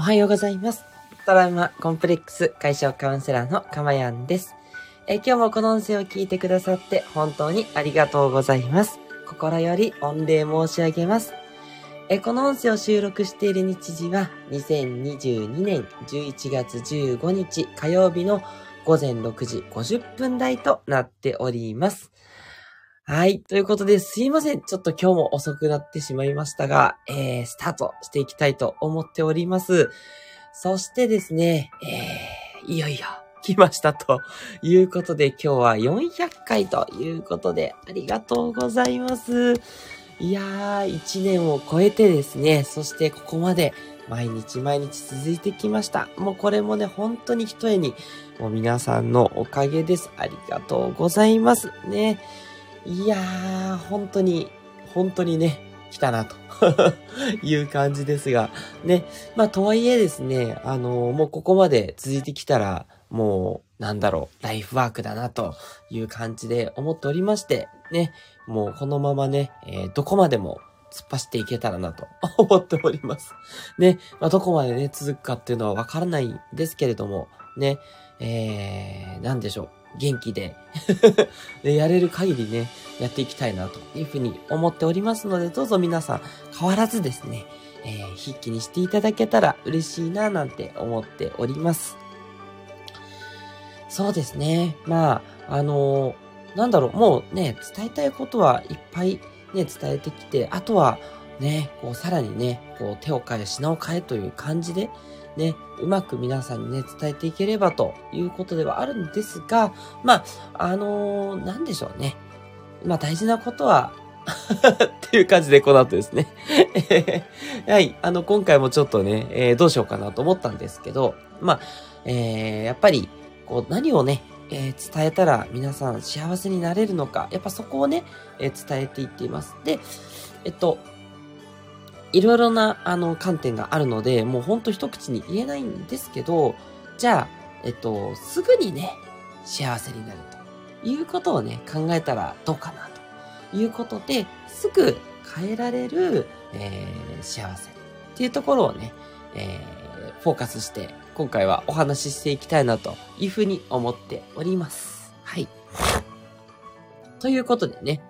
おはようございます。トラウマコンプレックス解消カウンセラーのかまやんです。え今日もこの音声を聞いてくださって本当にありがとうございます。心より御礼申し上げます。えこの音声を収録している日時は2022年11月15日火曜日の午前6時50分台となっております。はい。ということで、すいません。ちょっと今日も遅くなってしまいましたが、えー、スタートしていきたいと思っております。そしてですね、えー、いよいよ来ましたということで、今日は400回ということで、ありがとうございます。いやー、1年を超えてですね、そしてここまで毎日毎日続いてきました。もうこれもね、本当に一重に、もう皆さんのおかげです。ありがとうございます。ね。いやー、本当に、本当にね、来たなと いう感じですが、ね。まあ、とはいえですね、あのもうここまで続いてきたら、もう、なんだろう、ライフワークだなという感じで思っておりまして、ね。もうこのままね、えーどこまでも突っ走っていけたらなと 思っております。ね。まあ、どこまでね、続くかっていうのはわからないんですけれども、ね。えー、なんでしょう。元気で で、やれる限りね、やっていきたいなというふうに思っておりますので、どうぞ皆さん変わらずですね、えー、筆記にしていただけたら嬉しいななんて思っております。そうですね。まあ、あのーなんだろう、もうね、伝えたいことはいっぱいね、伝えてきて、あとはね、こう、さらにね、こう、手を変え、品を変えという感じで、ね、うまく皆さんにね、伝えていければということではあるんですが、まあ、あのーなんでしょうね。まあ、大事なことは、っていう感じでこの後ですね。はい。あの、今回もちょっとね、えーどうしようかなと思ったんですけど、まあ、えーやっぱり、こう、何をね、えー伝えたら皆さん幸せになれるのか、やっぱそこをね、えー伝えていっています。で、えっと、いろいろな、あの、観点があるので、もうほんと一口に言えないんですけど、じゃあ、えっと、すぐにね、幸せになるということをね、考えたらどうかなということで、すぐ変えられる、えー幸せっていうところをね、えーフォーカスして、今回はお話ししていきたいなというふうに思っております。はい。ということでね、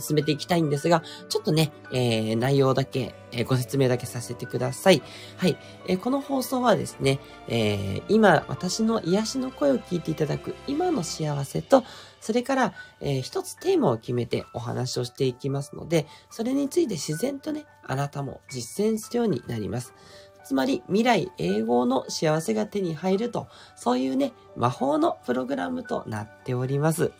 進めていきたいんですが、ちょっとね、えー内容だけ、えーご説明だけさせてください。はい。えーこの放送はですね、え今、私の癒しの声を聞いていただく今の幸せと、それから、えー一つテーマを決めてお話をしていきますので、それについて自然とね、あなたも実践するようになります。つまり、未来永劫の幸せが手に入ると、そういうね、魔法のプログラムとなっております。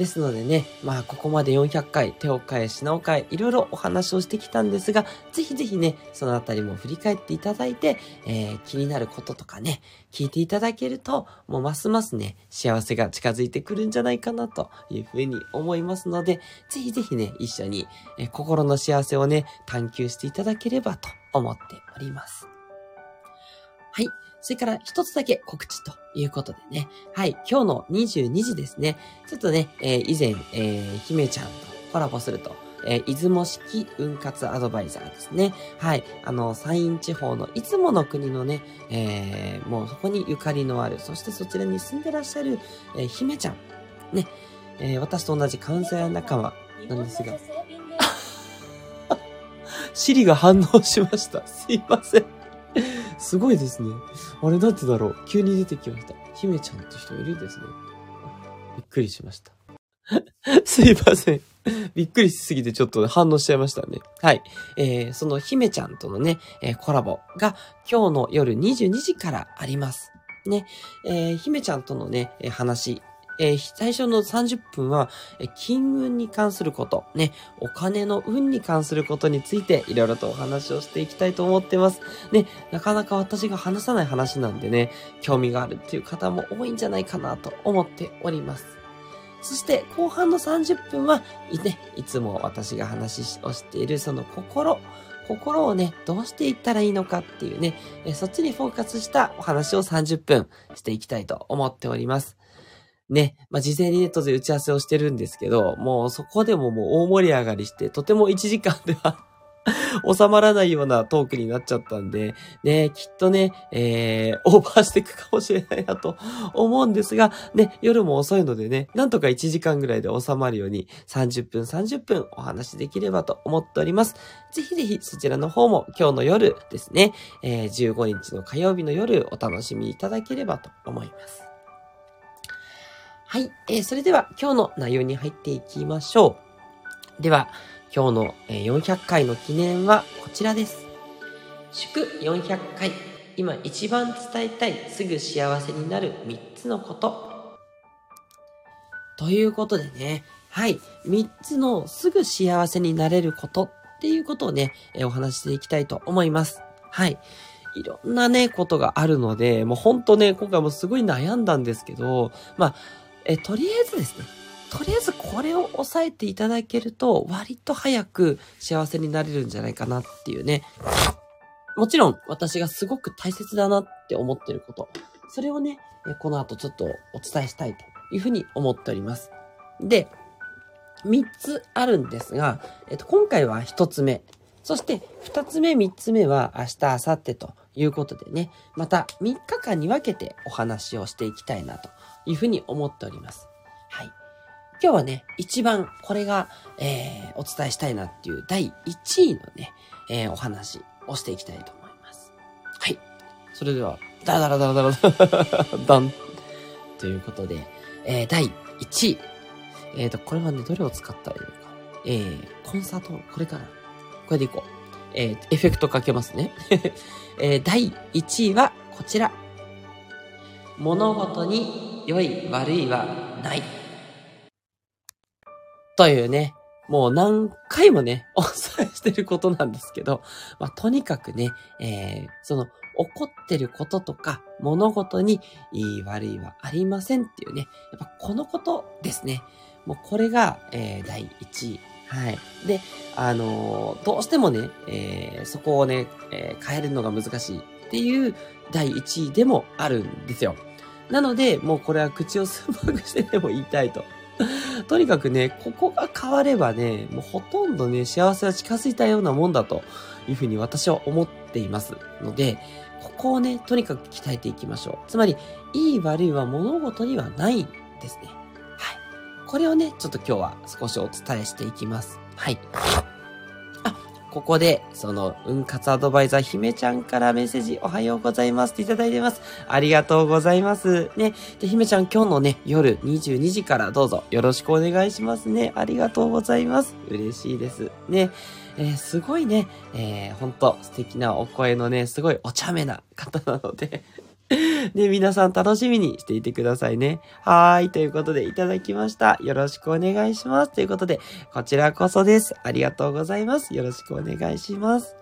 ですのでね、まあ、ここまで400回、手を変え、品を変え、いろいろお話をしてきたんですが、ぜひぜひね、そのあたりも振り返っていただいて、えー気になることとかね、聞いていただけると、もうますますね、幸せが近づいてくるんじゃないかなというふうに思いますので、ぜひぜひね、一緒に、えー心の幸せをね、探求していただければと思っております。はい。それから一つだけ告知ということでね。はい。今日の22時ですね。ちょっとね、えー以前、えー姫ちゃんとコラボすると。えー出雲式運活アドバイザーですね。はい。あの、山陰地方のいつもの国のね、えーもうそこにゆかりのある、そしてそちらに住んでらっしゃる、えー姫ちゃん。ね。えー私と同じカウンセラー仲間なんですが。シリが反応しました。すいません。すごいですね。あれなんてだろう。急に出てきました。姫ちゃんって人いるんですね。びっくりしました。すいません。びっくりしすぎてちょっと反応しちゃいましたね。はい。えー、その姫ちゃんとのね、えーコラボが今日の夜22時からあります。ね。えー、姫ちゃんとのね、話、えー最初の30分は、えー金運に関すること、ね、お金の運に関することについていろいろとお話をしていきたいと思ってます。ね、なかなか私が話さない話なんでね、興味があるっていう方も多いんじゃないかなと思っております。そして後半の30分は、いね、いつも私が話をしているその心、心をね、どうしていったらいいのかっていうね、そっちにフォーカスしたお話を30分していきたいと思っております。ね、まあ、事前にネットで打ち合わせをしてるんですけど、もうそこでももう大盛り上がりして、とても1時間では 収まらないようなトークになっちゃったんで、ね、きっとね、えー、オーバーしていくかもしれないなと思うんですが、ね、夜も遅いのでね、なんとか1時間ぐらいで収まるように30分30分お話しできればと思っております。ぜひぜひそちらの方も今日の夜ですね、えー、15日の火曜日の夜お楽しみいただければと思います。はい、えー、それでは今日の内容に入っていきましょう。では、今日の400回の記念はこちらです。祝400回、今一番伝えたいすぐ幸せになる3つのこと。ということでね、はい、3つのすぐ幸せになれることっていうことをねえ、お話していきたいと思います。はい。いろんなね、ことがあるので、もうほんとね、今回もすごい悩んだんですけど、まあ、え、とりあえずですね、とりあえずこれを押さえていただけると、割と早く幸せになれるんじゃないかなっていうね。もちろん、私がすごく大切だなって思ってること。それをね、この後ちょっとお伝えしたいというふうに思っております。で、3つあるんですが、えっと、今回は1つ目。そして、2つ目、3つ目は明日、明後日ということでね、また3日間に分けてお話をしていきたいなというふうに思っております。はい。今日はね、一番これが、えー、お伝えしたいなっていう第1位のね、えー、お話をしていきたいと思います。はい。それでは、ダラダラダラダラ ダンということで、えー、第1位。えっ、ー、と、これはね、どれを使ったらいいのか。えー、コンサート、これかな。これでいこう。えー、エフェクトかけますね。えー、第1位はこちら。物事に良い悪いはない。というね、もう何回もね、お伝えしてることなんですけど、まあ、とにかくね、えー、その、起こってることとか、物事にいい悪いはありませんっていうね、やっぱこのことですね。もうこれが、えー、第1位。はい。で、あのー、どうしてもね、えー、そこをね、え、変えるのが難しいっていう第1位でもあるんですよ。なので、もうこれは口を酸っぱくしてでも言いたいと とにかくね、ここが変わればね、もうほとんどね、幸せは近づいたようなもんだというふうに私は思っていますので、ここをね、とにかく鍛えていきましょう。つまり、いい悪いは物事にはないですね。はい。これをね、ちょっと今日は少しお伝えしていきます。はい。ここで、その、運活アドバイザー、姫ちゃんからメッセージ、おはようございますっていただいてます。ありがとうございます。ね。で、姫ちゃん、今日のね、夜22時からどうぞよろしくお願いしますね。ありがとうございます。嬉しいです。ね。えー、すごいね、えー、ほんと素敵なお声のね、すごいお茶目な方なのでで、皆さん楽しみにしていてくださいね。はーい。ということで、いただきました。よろしくお願いします。ということで、こちらこそです。ありがとうございます。よろしくお願いします。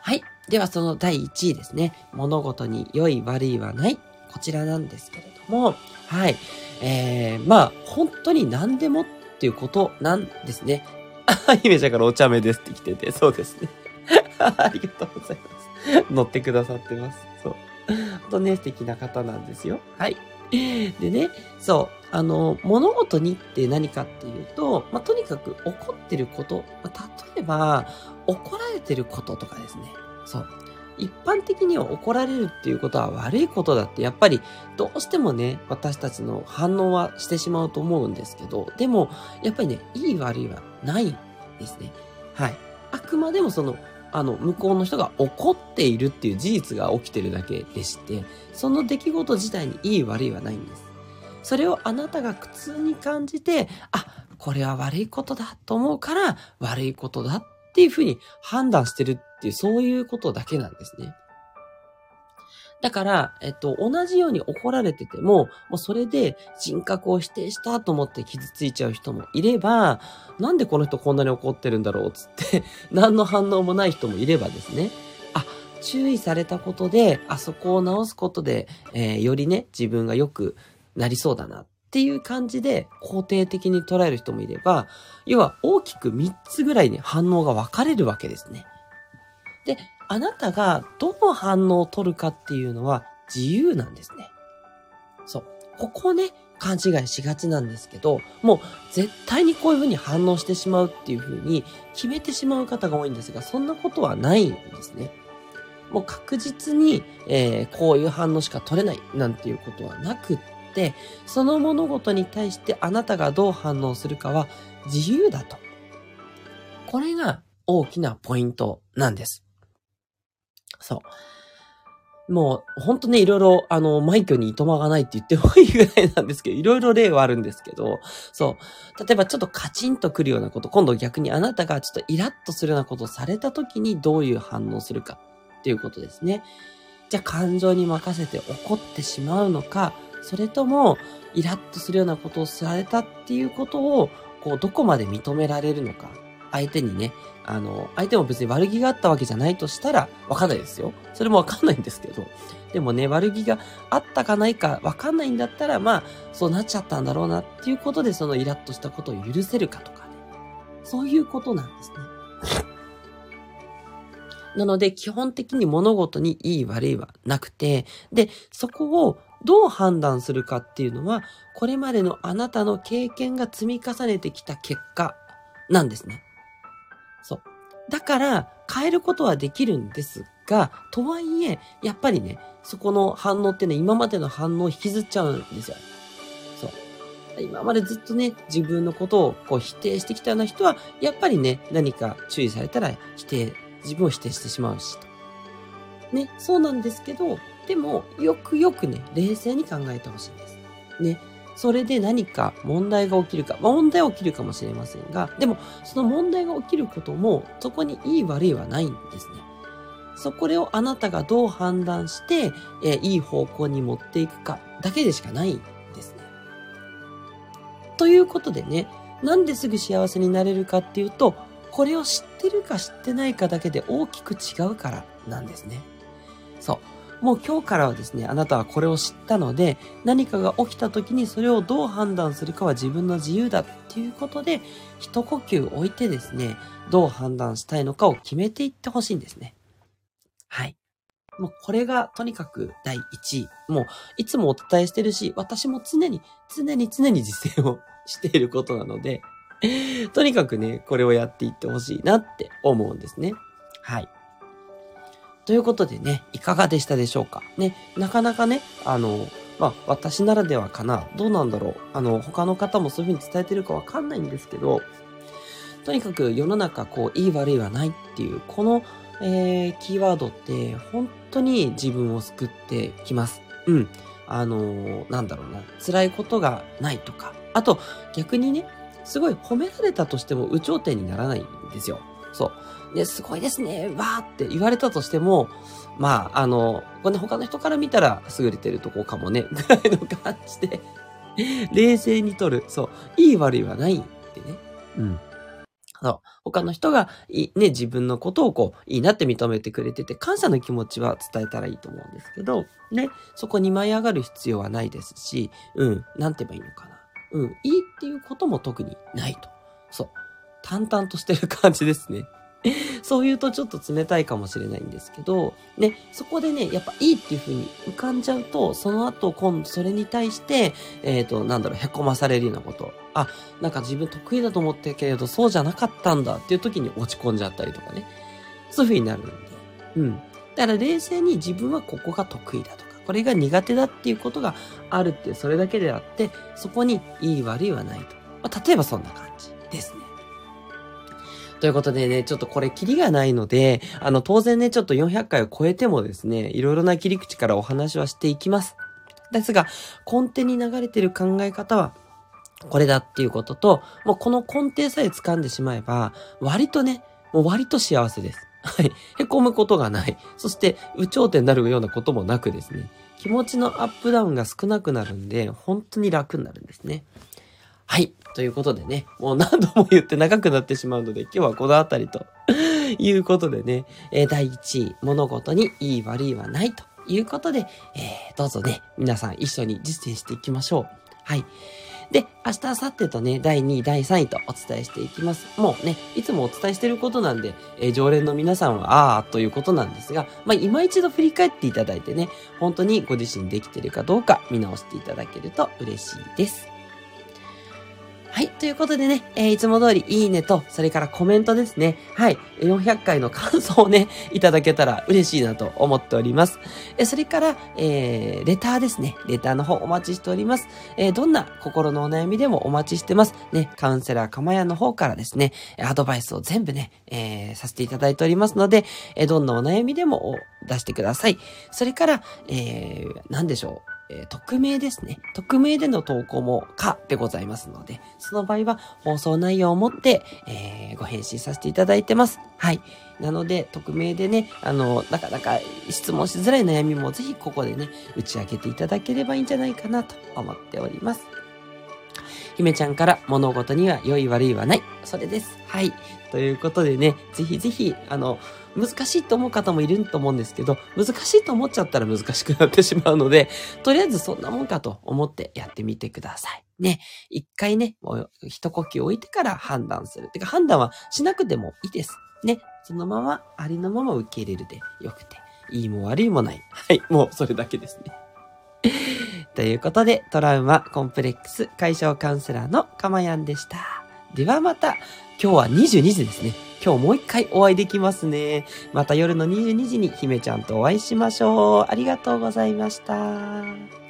はい。では、その第1位ですね。物事に良い悪いはない。こちらなんですけれども、はい。えー、まあ、本当に何でもっていうことなんですね。あ、姫ちゃんからお茶目ですって来てて、そうですね。ありがとうございます。乗ってくださってます。そう。ほんとね、素敵な方なんですよ。はい。でね、そう、あの、物事にって何かっていうと、まあ、とにかく起こってること、まあ、例えば、怒られてることとかですね。そう。一般的には怒られるっていうことは悪いことだってやっぱりどうしてもね、私たちの反応はしてしまうと思うんですけど、でもやっぱりね、いい悪いはないですね。はい。あくまでもそのあの、向こうの人が怒っているっていう事実が起きてるだけでして、その出来事自体に良い悪いはないんです。それをあなたが苦痛に感じて、あ、これは悪いことだと思うから悪いことだっていうふうに判断してるっていう、そういうことだけなんですね。だから、えっと、同じように怒られてても、もうそれで人格を否定したと思って傷ついちゃう人もいれば、なんでこの人こんなに怒ってるんだろうつって 何の反応もない人もいればですね。あ、注意されたことで、あそこを直すことで、えー、よりね、自分が良くなりそうだなっていう感じで肯定的に捉える人もいれば、要は大きく3つぐらいに反応が分かれるわけですね。で、あなたがどの反応を取るかっていうのは自由なんですね。そう。ここね、勘違いしがちなんですけど、もう絶対にこういうふうに反応してしまうっていうふうに決めてしまう方が多いんですが、そんなことはないんですね。もう確実に、えー、こういう反応しか取れないなんていうことはなくって、その物事に対してあなたがどう反応するかは自由だと。これが大きなポイントなんです。そう。もう、ほんとね、いろいろ、あの、枚挙にいとまがないって言ってもいいぐらいなんですけど、いろいろ例はあるんですけど、そう。例えばちょっとカチンとくるようなこと、今度逆にあなたがちょっとイラッとするようなことをされた時にどういう反応するかっていうことですね。じゃあ感情に任せて怒ってしまうのか、それとも、イラッとするようなことをされたっていうことを、こう、どこまで認められるのか。相手にね、あの、相手も別に悪気があったわけじゃないとしたら、わかんないですよ。それもわかんないんですけど。でもね、悪気があったかないかわかんないんだったら、まあ、そうなっちゃったんだろうなっていうことで、そのイラッとしたことを許せるかとかね。そういうことなんですね。なので、基本的に物事にいい悪いはなくて、で、そこをどう判断するかっていうのは、これまでのあなたの経験が積み重ねてきた結果なんですね。だから、変えることはできるんですが、とはいえ、やっぱりね、そこの反応ってね、今までの反応を引きずっちゃうんですよ。そう。今までずっとね、自分のことをこう否定してきたような人は、やっぱりね、何か注意されたら否定、自分を否定してしまうしと。ね、そうなんですけど、でも、よくよくね、冷静に考えてほしいんです。ね。それで何か問題が起きるか、問題は起きるかもしれませんが、でも、その問題が起きることも、そこにいい悪いはないんですね。そこをあなたがどう判断して、えー、いい方向に持っていくかだけでしかないんですね。ということでね、なんですぐ幸せになれるかっていうと、これを知ってるか知ってないかだけで大きく違うからなんですね。そう。もう今日からはですね、あなたはこれを知ったので、何かが起きた時にそれをどう判断するかは自分の自由だっていうことで、一呼吸置いてですね、どう判断したいのかを決めていってほしいんですね。はい。もうこれがとにかく第一位。もういつもお伝えしてるし、私も常に、常に常に実践をしていることなので、とにかくね、これをやっていってほしいなって思うんですね。はい。ということでね、いかがでしたでしょうか？ね、なかなかね、あの、まあ、私ならではかな。どうなんだろう？あの、他の方もそういうふうに伝えてるかわかんないんですけど、とにかく世の中、こう、いい悪いはないっていう、この、えー、キーワードって、本当に自分を救ってきます。うん。あのー、なんだろうな。辛いことがないとか。あと、逆にね、すごい褒められたとしても、有頂天にならないんですよ。そう。ね、すごいですね、わーって言われたとしても、まあ、あの、これね、他の人から見たら優れてるとこかもね、ぐらいの感じで、冷静に取る。そう。いい悪いはないってね。うん。そう。他の人がいい、ね、自分のことをこう、いいなって認めてくれてて、感謝の気持ちは伝えたらいいと思うんですけど、ね、そこに舞い上がる必要はないですし、うん、なんて言えばいいのかな。うん、いいっていうことも特にないと。そう。淡々としてる感じですね。そう言うとちょっと冷たいかもしれないんですけど、ね、そこでね、やっぱいいっていう風に浮かんじゃうと、その後今度それに対して、えっ、ー、と、なんだろう、へこまされるようなこと。あ、なんか自分得意だと思ってけれど、そうじゃなかったんだっていう時に落ち込んじゃったりとかね。そういう風になるんで。うん。だから冷静に自分はここが得意だとか、これが苦手だっていうことがあるってそれだけであって、そこにいい悪いはないと。まあ、例えばそんな感じですね。ということでね、ちょっとこれキリがないので、あの、当然ね、ちょっと400回を超えてもですね、いろいろな切り口からお話はしていきます。ですが、根底に流れてる考え方は、これだっていうことと、もうこの根底さえ掴んでしまえば、割とね、もう割と幸せです。はい。凹むことがない。そして、有頂天になるようなこともなくですね、気持ちのアップダウンが少なくなるんで、本当に楽になるんですね。はい。ということでね、もう何度も言って長くなってしまうので、今日はこのあたりと いうことでね、えー、第1位、物事にいい悪いはないということで、えー、どうぞね、皆さん一緒に実践していきましょう。はい。で、明日、明後日とね、第2位、第3位とお伝えしていきます。もうね、いつもお伝えしてることなんで、えー、常連の皆さんは、ああ、ということなんですが、まあ、今一度振り返っていただいてね、本当にご自身できてるかどうか見直していただけると嬉しいです。はい。ということでね、えー、いつも通りいいねと、それからコメントですね。はい。400回の感想をね、いただけたら嬉しいなと思っております。えそれから、えー、レターですね。レターの方お待ちしております。えー、どんな心のお悩みでもお待ちしてます。ね、カウンセラーかまやの方からですね、アドバイスを全部ね、えー、させていただいておりますので、えどんなお悩みでも出してください。それから、えー、何でしょう。えー、匿名ですね。匿名での投稿も可でございますので、その場合は放送内容をもって、えー、ご返信させていただいてます。はい。なので、匿名でね、あの、なかなか質問しづらい悩みもぜひここでね、打ち明けていただければいいんじゃないかなと思っております。姫ちゃんから物事には良い悪いはない。それです。はい。ということでね、ぜひぜひ、あの、難しいと思う方もいると思うんですけど、難しいと思っちゃったら難しくなってしまうので、とりあえずそんなもんかと思ってやってみてください。ね。一回ね、もう一呼吸置いてから判断する。てか判断はしなくてもいいです。ね。そのまま、ありのまま受け入れるでよくて。いいも悪いもない。はい。もうそれだけですね。ということで、トラウマコンプレックス解消カウンセラーのかまやんでした。ではまた、今日は22時ですね。今日もう一回お会いできますね。また夜の22時に姫ちゃんとお会いしましょう。ありがとうございました。